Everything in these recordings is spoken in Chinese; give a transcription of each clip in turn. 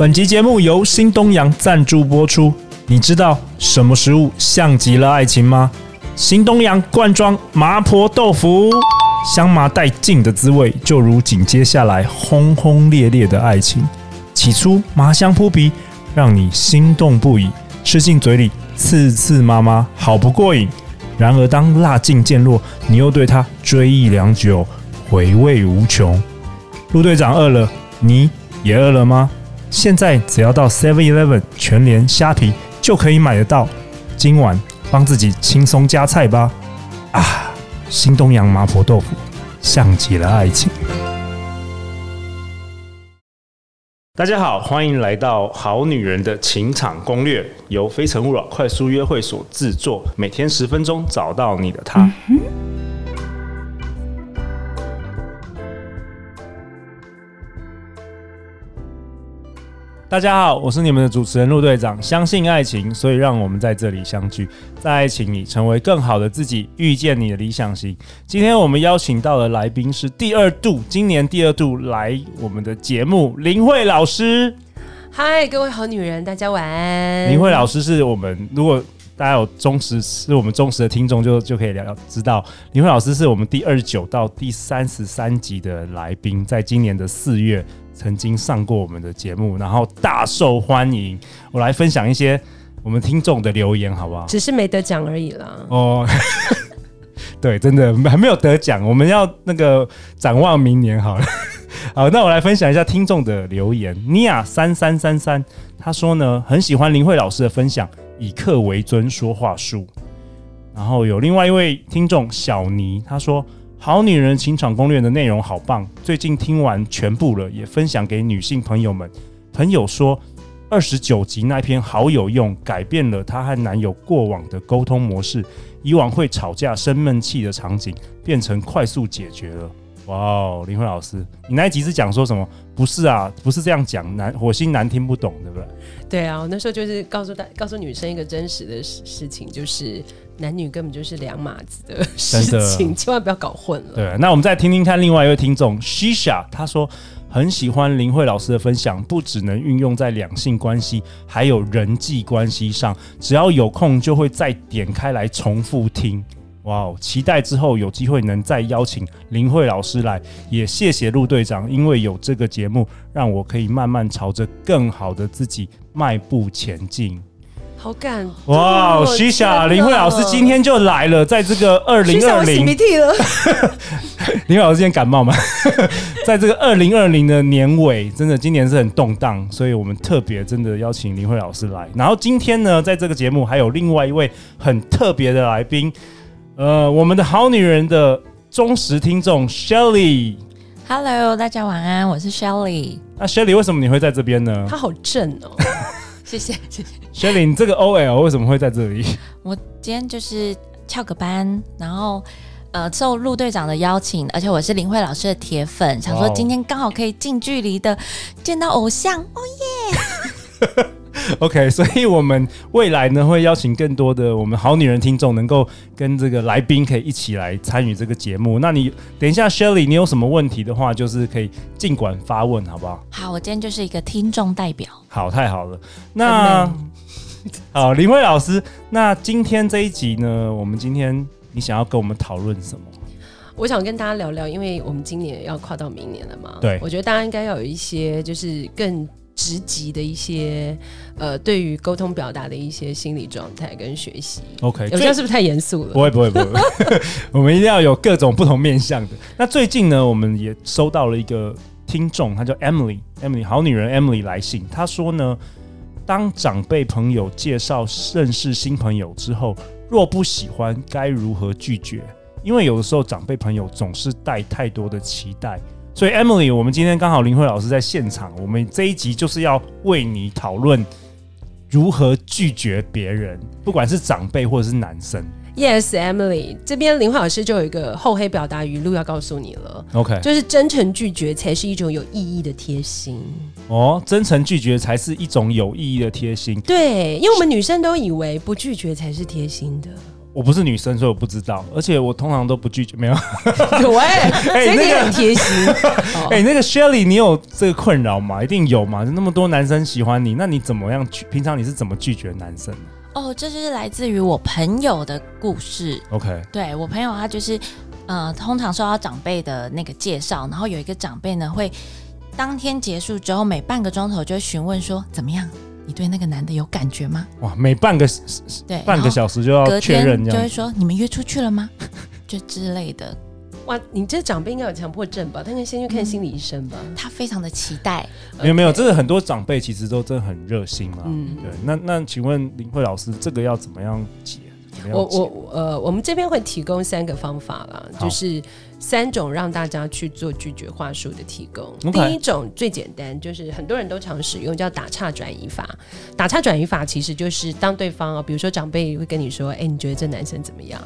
本集节目由新东阳赞助播出。你知道什么食物像极了爱情吗？新东阳罐装麻婆豆腐，香麻带劲的滋味，就如紧接下来轰轰烈烈的爱情。起初麻香扑鼻，让你心动不已，吃进嘴里刺刺麻麻，好不过瘾。然而当辣劲渐落，你又对它追忆良久，回味无穷。陆队长饿了，你也饿了吗？现在只要到 Seven Eleven 全联虾皮就可以买得到。今晚帮自己轻松加菜吧！啊，新东阳麻婆豆腐像极了爱情。大家好，欢迎来到《好女人的情场攻略》，由非诚勿扰快速约会所制作，每天十分钟，找到你的他。大家好，我是你们的主持人陆队长。相信爱情，所以让我们在这里相聚，在爱情里成为更好的自己，遇见你的理想型。今天我们邀请到的来宾是第二度，今年第二度来我们的节目，林慧老师。嗨，各位好女人，大家晚安。林慧老师是我们，如果大家有忠实，是我们忠实的听众，就就可以聊知道，林慧老师是我们第二十九到第三十三集的来宾，在今年的四月。曾经上过我们的节目，然后大受欢迎。我来分享一些我们听众的留言，好不好？只是没得奖而已啦。哦，对，真的还没有得奖，我们要那个展望明年好了。好，那我来分享一下听众的留言。尼亚三三三三，他说呢，很喜欢林慧老师的分享，以客为尊说话术。然后有另外一位听众小尼，他说。好女人情场攻略的内容好棒，最近听完全部了，也分享给女性朋友们。朋友说二十九集那篇好有用，改变了她和男友过往的沟通模式，以往会吵架生闷气的场景变成快速解决了。哇哦，林慧老师，你那一集是讲说什么？不是啊，不是这样讲，男火星男听不懂，对不对？对啊，我那时候就是告诉大告诉女生一个真实的事事情，就是男女根本就是两码子的事情，千万不要搞混了。对，那我们再听听看另外一位听众 Shisha，他说很喜欢林慧老师的分享，不只能运用在两性关系，还有人际关系上，只要有空就会再点开来重复听。哇哦！期待之后有机会能再邀请林慧老师来，也谢谢陆队长，因为有这个节目，让我可以慢慢朝着更好的自己迈步前进。好感动！哇哦！徐霞，林慧老师今天就来了，在这个二零二零，林慧老师今天感冒吗？在这个二零二零的年尾，真的今年是很动荡，所以我们特别真的邀请林慧老师来。然后今天呢，在这个节目还有另外一位很特别的来宾。呃，我们的好女人的忠实听众 Shelly，Hello，大家晚安，我是 Shelly。那 Shelly 为什么你会在这边呢？她好正哦，谢谢谢谢。Shelly，你这个 OL 为什么会在这里？我今天就是翘个班，然后呃受陆队长的邀请，而且我是林慧老师的铁粉想说今天刚好可以近距离的见到偶像，哦耶！OK，所以我们未来呢会邀请更多的我们好女人听众，能够跟这个来宾可以一起来参与这个节目。那你等一下，Shelly，你有什么问题的话，就是可以尽管发问，好不好？好，我今天就是一个听众代表。好，太好了。那 好，林慧老师，那今天这一集呢，我们今天你想要跟我们讨论什么？我想跟大家聊聊，因为我们今年要跨到明年了嘛。对，我觉得大家应该要有一些就是更。职级的一些呃，对于沟通表达的一些心理状态跟学习。OK，我觉得是不是太严肃了？不会，不会，不会。我们一定要有各种不同面向的。那最近呢，我们也收到了一个听众，他叫 Emily，Emily 好女人 Emily 来信，她说呢，当长辈朋友介绍认识新朋友之后，若不喜欢，该如何拒绝？因为有的时候长辈朋友总是带太多的期待。所以，Emily，我们今天刚好林慧老师在现场，我们这一集就是要为你讨论如何拒绝别人，不管是长辈或者是男生。Yes，Emily，这边林慧老师就有一个厚黑表达语录要告诉你了。OK，就是真诚拒绝才是一种有意义的贴心。哦，真诚拒绝才是一种有意义的贴心。对，因为我们女生都以为不拒绝才是贴心的。我不是女生，所以我不知道，而且我通常都不拒绝。没有，有 哎，哎，那个很贴心。哎，那个 Shelly，你有这个困扰吗？一定有嘛？就那么多男生喜欢你，那你怎么样拒？平常你是怎么拒绝男生？哦，这就是来自于我朋友的故事。OK，对我朋友，他就是呃，通常受到长辈的那个介绍，然后有一个长辈呢，会当天结束之后，每半个钟头就会询问说怎么样。你对那个男的有感觉吗？哇，每半个对半个小时就要确认，就会说你们约出去了吗？就之类的。哇，你这长辈应该有强迫症吧？他应该先去看心理医生吧？他非常的期待。没有没有，这是很多长辈其实都真的很热心嘛。嗯，对。那那请问林慧老师，这个要怎么样解？我我呃，我们这边会提供三个方法啦，就是三种让大家去做拒绝话术的提供。第一种最简单，就是很多人都常使用，叫打岔转移法。打岔转移法其实就是当对方啊，比如说长辈会跟你说：“哎、欸，你觉得这男生怎么样？”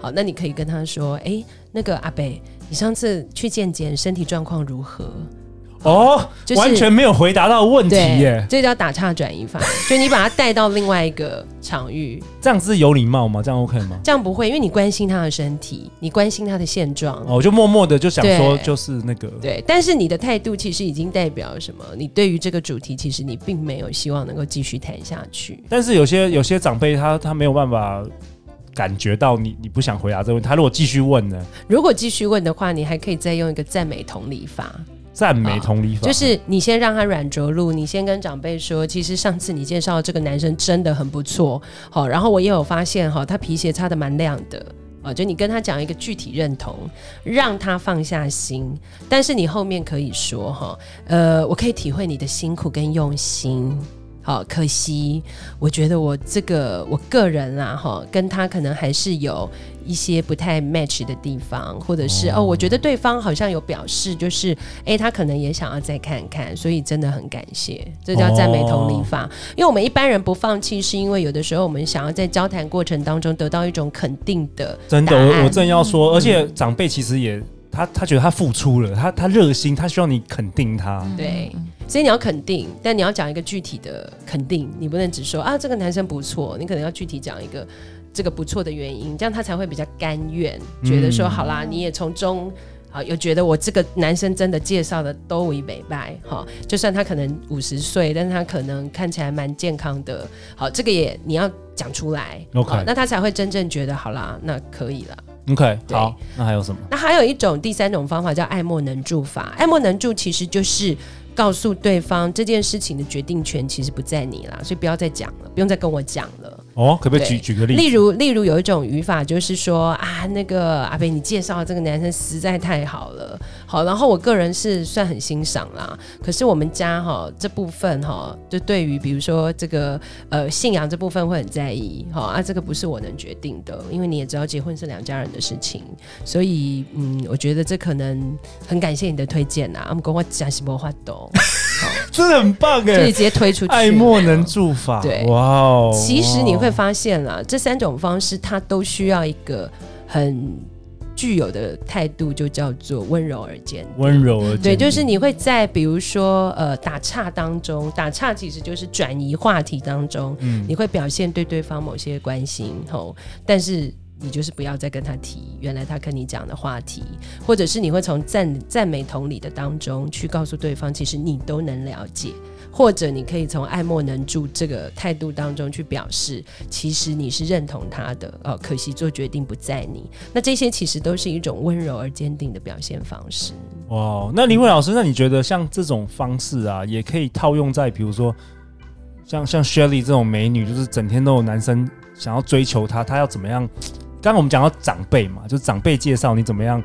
好，那你可以跟他说：“哎、欸，那个阿北，你上次去见见，身体状况如何？”哦，就是、完全没有回答到问题耶！这叫打岔转移法，就你把他带到另外一个场域，这样子是有礼貌吗？这样 OK 吗？这样不会，因为你关心他的身体，你关心他的现状，哦，就默默的就想说，就是那个对。但是你的态度其实已经代表什么？你对于这个主题，其实你并没有希望能够继续谈下去。但是有些有些长辈，他他没有办法感觉到你你不想回答这个问题。他如果继续问呢？如果继续问的话，你还可以再用一个赞美同理法。赞美同理法，就是你先让他软着陆，你先跟长辈说，其实上次你介绍的这个男生真的很不错，好，然后我也有发现哈，他皮鞋擦的蛮亮的，啊，就你跟他讲一个具体认同，让他放下心，但是你后面可以说哈，呃，我可以体会你的辛苦跟用心。好，可惜，我觉得我这个我个人啦，哈，跟他可能还是有一些不太 match 的地方，或者是哦，哦，我觉得对方好像有表示，就是哎，他可能也想要再看看，所以真的很感谢，这叫赞美同理法。哦、因为我们一般人不放弃，是因为有的时候我们想要在交谈过程当中得到一种肯定的。真的，我我正要说，嗯、而且长辈其实也。他他觉得他付出了，他他热心，他希望你肯定他。对，所以你要肯定，但你要讲一个具体的肯定，你不能只说啊这个男生不错，你可能要具体讲一个这个不错的原因，这样他才会比较甘愿，觉得说好啦，你也从中好有觉得我这个男生真的介绍的都为美白哈，就算他可能五十岁，但是他可能看起来蛮健康的，好，这个也你要讲出来，OK，那他才会真正觉得好啦，那可以了。OK，好，那还有什么？那还有一种第三种方法叫爱莫能助法。爱莫能助其实就是。告诉对方这件事情的决定权其实不在你啦，所以不要再讲了，不用再跟我讲了。哦，可不可以举举个例子？例如，例如有一种语法就是说啊，那个阿北，你介绍的这个男生实在太好了，好，然后我个人是算很欣赏啦。可是我们家哈这部分哈，就对于比如说这个呃信仰这部分会很在意，哈啊，这个不是我能决定的，因为你也知道结婚是两家人的事情，所以嗯，我觉得这可能很感谢你的推荐呐。我们跟我讲什么话都。好真的很棒哎！就直接推出去，爱莫能助法。对，哇哦！其实你会发现啦，这三种方式它都需要一个很具有的态度，就叫做温柔而坚定。温柔而坚定。对，就是你会在比如说呃打岔当中，打岔其实就是转移话题当中，嗯，你会表现对对方某些关心吼，但是。你就是不要再跟他提原来他跟你讲的话题，或者是你会从赞赞美同理的当中去告诉对方，其实你都能了解，或者你可以从爱莫能助这个态度当中去表示，其实你是认同他的哦。可惜做决定不在你，那这些其实都是一种温柔而坚定的表现方式。哇，那林慧老师，那你觉得像这种方式啊，也可以套用在比如说像像 Shelly 这种美女，就是整天都有男生想要追求她，她要怎么样？刚刚我们讲到长辈嘛，就是长辈介绍你怎么样，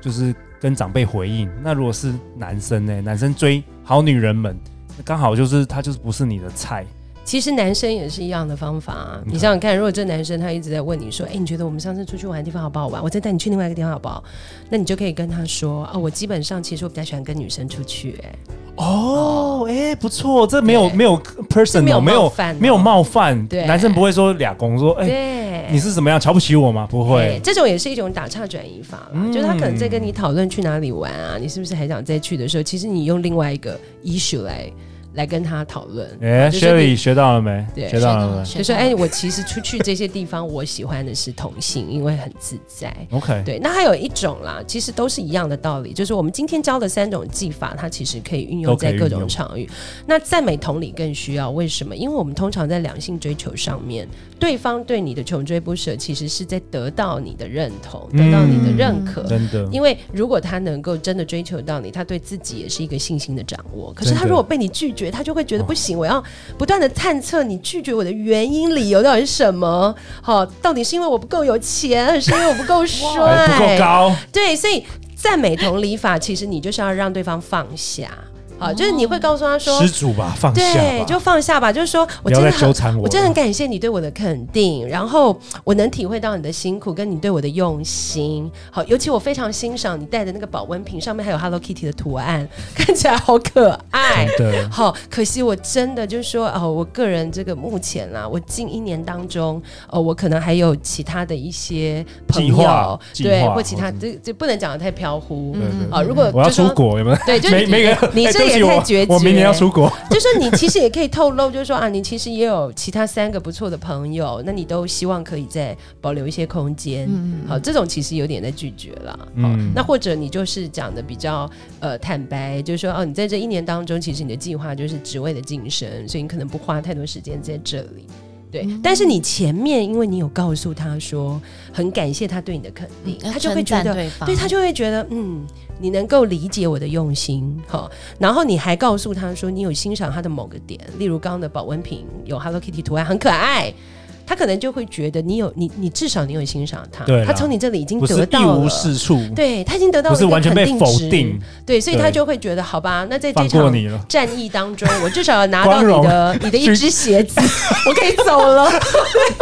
就是跟长辈回应。那如果是男生呢？男生追好女人们，刚好就是他就是不是你的菜。其实男生也是一样的方法啊。你想想看，如果这男生他一直在问你说：“哎，你觉得我们上次出去玩的地方好不好玩？我再带你去另外一个地方好不好？”那你就可以跟他说：“哦，我基本上其实我比较喜欢跟女生出去。”哎。哦，哎，不错，这没有没有 person，没有没有没有冒犯，对，男生不会说俩公说，哎，你是怎么样瞧不起我吗？不会，这种也是一种打岔转移法了，就是他可能在跟你讨论去哪里玩啊，你是不是还想再去的时候，其实你用另外一个 issue 来来跟他讨论。哎、欸、，Shelly 学到了没？对，学到了没？就说哎、欸，我其实出去这些地方，我喜欢的是同性，因为很自在。OK，对。那还有一种啦，其实都是一样的道理，就是我们今天教的三种技法，它其实可以运用在各种场域。那赞美同理更需要，为什么？因为我们通常在两性追求上面，对方对你的穷追不舍，其实是在得到你的认同，得到你的认可。真的，因为如果他能够真的追求到你，他对自己也是一个信心的掌握。可是他如果被你拒绝，他就会觉得不行，我要不断的探测你拒绝我的原因、理由到底是什么？好，到底是因为我不够有钱，还是因为我不够帅、不够高？对，所以赞美同理法，其实你就是要让对方放下。啊，就是你会告诉他说：“施主吧，放下吧，对，就放下吧。”就是说我真的很，我，我真的很感谢你对我的肯定，然后我能体会到你的辛苦跟你对我的用心。好，尤其我非常欣赏你带的那个保温瓶，上面还有 Hello Kitty 的图案，看起来好可爱。对，好，可惜我真的就是说，哦，我个人这个目前啦，我近一年当中，哦，我可能还有其他的一些朋友，对，或其他这这不能讲的太飘忽。嗯，啊，如果我要出国有没有？对，就没没个你这。也太决绝，我明年要出国。就是你其实也可以透露，就是说啊，你其实也有其他三个不错的朋友，那你都希望可以再保留一些空间。嗯，好，这种其实有点在拒绝了。嗯，那或者你就是讲的比较呃坦白，就是说哦，你在这一年当中，其实你的计划就是职位的晋升，所以你可能不花太多时间在这里。对，但是你前面因为你有告诉他说很感谢他对你的肯定，他就会觉得，对，他就会觉得嗯。你能够理解我的用心，哈，然后你还告诉他说你有欣赏他的某个点，例如刚刚的保温瓶有 Hello Kitty 图案，很可爱。他可能就会觉得你有你你至少你有欣赏他，对，他从你这里已经得到了，一无是处，对，他已经得到了，不是完全被否定，对，所以他就会觉得好吧，那在这场战役当中，我至少要拿到你的你的一只鞋子，我可以走了，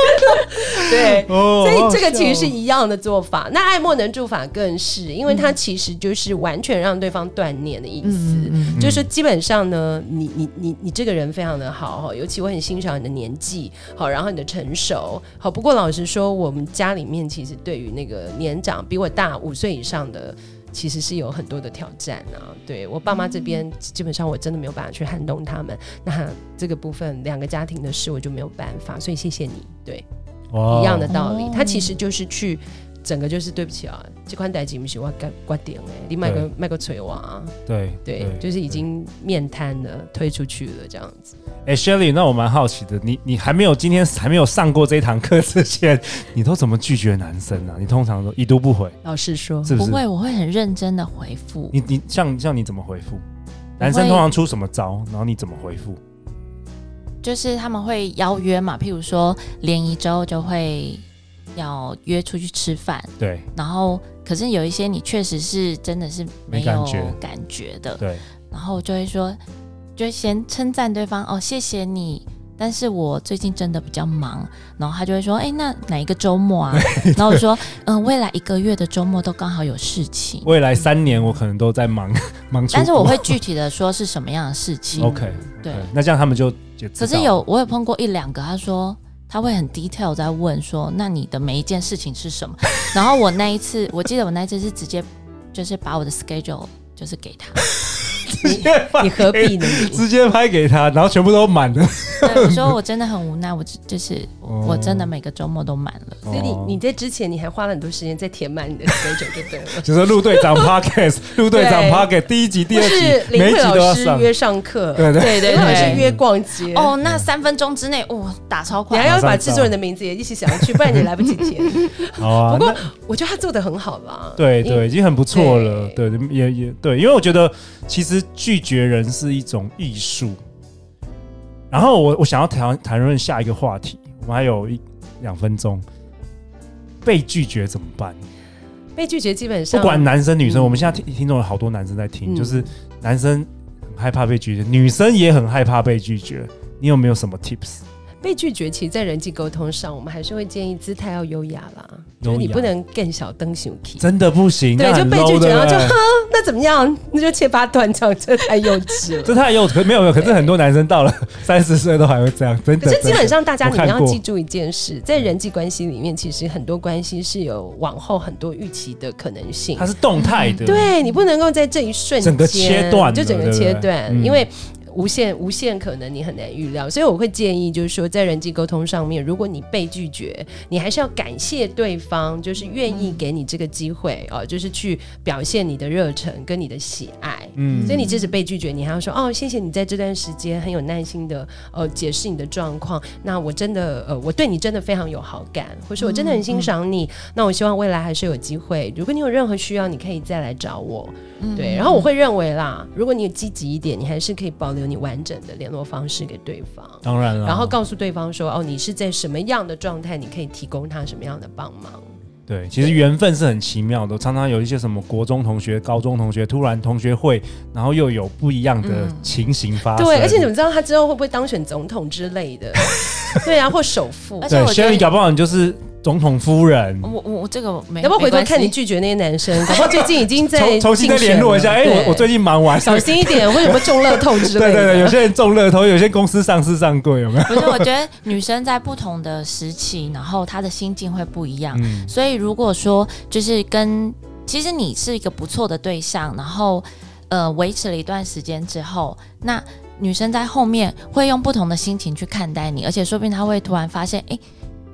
对，所以这个其实是一样的做法。那爱莫能助法更是，因为他其实就是完全让对方断念的意思，就是基本上呢，你你你你这个人非常的好哈，尤其我很欣赏你的年纪，好，然后你的成。手好，不过老实说，我们家里面其实对于那个年长比我大五岁以上的，其实是有很多的挑战啊。对我爸妈这边，基本上我真的没有办法去撼动他们。那这个部分，两个家庭的事，我就没有办法。所以谢谢你，对，一样的道理，他其实就是去。整个就是对不起啊，这款代金不是我挂挂点哎，你卖个卖个锤娃，对对，就是已经面瘫了，推出去了这样子。哎，Shelly，那我蛮好奇的，你你还没有今天还没有上过这堂课之前，你都怎么拒绝男生啊？你通常都已读不回？老实说，不会，我会很认真的回复。你你像像你怎么回复？男生通常出什么招？然后你怎么回复？就是他们会邀约嘛，譬如说联谊周就会。要约出去吃饭，对，然后可是有一些你确实是真的是没有感觉。的，对，然后就会说，就先称赞对方哦，谢谢你，但是我最近真的比较忙，然后他就会说，哎，那哪一个周末啊？然后我说，嗯、呃，未来一个月的周末都刚好有事情，未来三年我可能都在忙 忙，但是我会具体的说是什么样的事情，OK，对，那这样他们就，就可是有我有碰过一两个，他说。他会很 detail 在问说，那你的每一件事情是什么？然后我那一次，我记得我那一次是直接就是把我的 schedule 就是给他。你，你何必呢？直接拍给他，然后全部都满了。对，我说我真的很无奈，我就是我真的每个周末都满了。所以你你在之前你还花了很多时间在填满你的 schedule 就对了。就是陆队长 podcast，陆队长 podcast 第一集、第二集，每一集都要上。约上课，对对对对，或者是约逛街。哦，那三分钟之内，哇，打超快。你还要把制作人的名字也一起想要去，不然你 来不及填。好啊。不过我觉得他做的很好啦。对对，已经很不错了。对，也也对，因为我觉得其实。拒绝人是一种艺术。然后我我想要谈谈论下一个话题，我们还有一两分钟。被拒绝怎么办？被拒绝基本上不管男生女生，嗯、我们现在听听众有好多男生在听，嗯、就是男生很害怕被拒绝，女生也很害怕被拒绝。你有没有什么 tips？被拒绝，其实，在人际沟通上，我们还是会建议姿态要优雅啦。就是你不能更小灯小 key，真的不行。对，就被拒绝然后，就哼，那怎么样？那就切八段这样，这太幼稚了。这太幼稚，没有没有。可是很多男生到了 三十岁都还会这样，真的。可是基本上，大家你们要记住一件事，在人际关系里面，其实很多关系是有往后很多预期的可能性。它是动态的，对，你不能够在这一瞬间整个切断，就整个切断，因为。无限无限可能，你很难预料。所以我会建议，就是说在人际沟通上面，如果你被拒绝，你还是要感谢对方，就是愿意给你这个机会哦、就是去表现你的热忱跟你的喜爱。嗯，所以你即使被拒绝，你还要说哦，谢谢你在这段时间很有耐心的呃解释你的状况。那我真的呃，我对你真的非常有好感，或是我真的很欣赏你。嗯嗯、那我希望未来还是有机会，如果你有任何需要，你可以再来找我。嗯、对，然后我会认为啦，如果你有积极一点，你还是可以保留你完整的联络方式给对方。当然了，然后告诉对方说，哦，你是在什么样的状态，你可以提供他什么样的帮忙。对，其实缘分是很奇妙的，常常有一些什么国中同学、高中同学，突然同学会，然后又有不一样的情形发生。嗯、对，而且你们知道他之后会不会当选总统之类的？对啊，或首富。对，所以你搞不好你就是。总统夫人，我我我这个没，要不要回头看你拒绝那些男生？搞不好最近已经在重重新再联络一下。哎、欸，我我最近忙完，小心一点，为什么中乐透之类的？对对对，有些人中乐透，有些公司上市上柜，有没有？不是，我觉得女生在不同的时期，然后她的心境会不一样。嗯、所以如果说就是跟，其实你是一个不错的对象，然后呃维持了一段时间之后，那女生在后面会用不同的心情去看待你，而且说不定她会突然发现，哎、欸。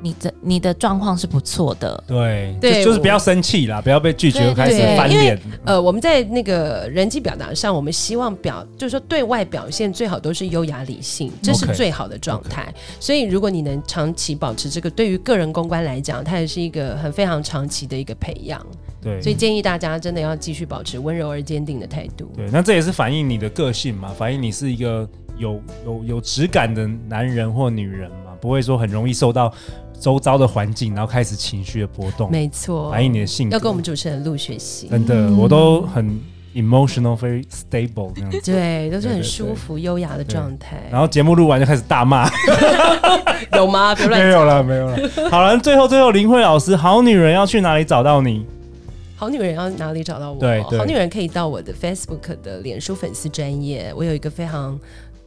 你的你的状况是不错的，对，对就，就是不要生气啦，不要被拒绝开始翻脸。呃，我们在那个人际表达上，我们希望表就是说对外表现最好都是优雅理性，这是最好的状态。Okay, okay. 所以如果你能长期保持这个，对于个人公关来讲，它也是一个很非常长期的一个培养。对，所以建议大家真的要继续保持温柔而坚定的态度。对，那这也是反映你的个性嘛，反映你是一个有有有质感的男人或女人嘛，不会说很容易受到。周遭的环境，然后开始情绪的波动，没错，反映你的性格。要跟我们主持人陆学习，真的，我都很 emotional, very stable 这样子，对，都是很舒服、优雅的状态。然后节目录完就开始大骂，有吗？别乱，没有了，没有了。好了，最后最后，林慧老师，好女人要去哪里找到你？好女人要哪里找到我？对，好女人可以到我的 Facebook 的脸书粉丝专业，我有一个非常。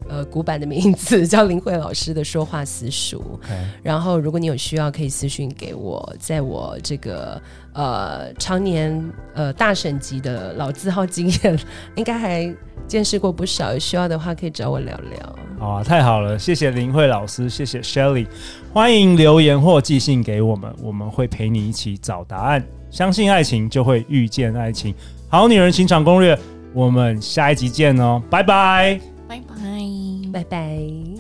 呃，古板的名字 叫林慧老师的说话私塾。然后，如果你有需要，可以私信给我。在我这个呃常年呃大省级的老字号经验，应该还见识过不少。有需要的话，可以找我聊聊。好啊，太好了，谢谢林慧老师，谢谢 Shelly。欢迎留言或寄信给我们，我们会陪你一起找答案。相信爱情，就会遇见爱情。好女人情场攻略，我们下一集见哦，拜拜。拜拜，拜拜。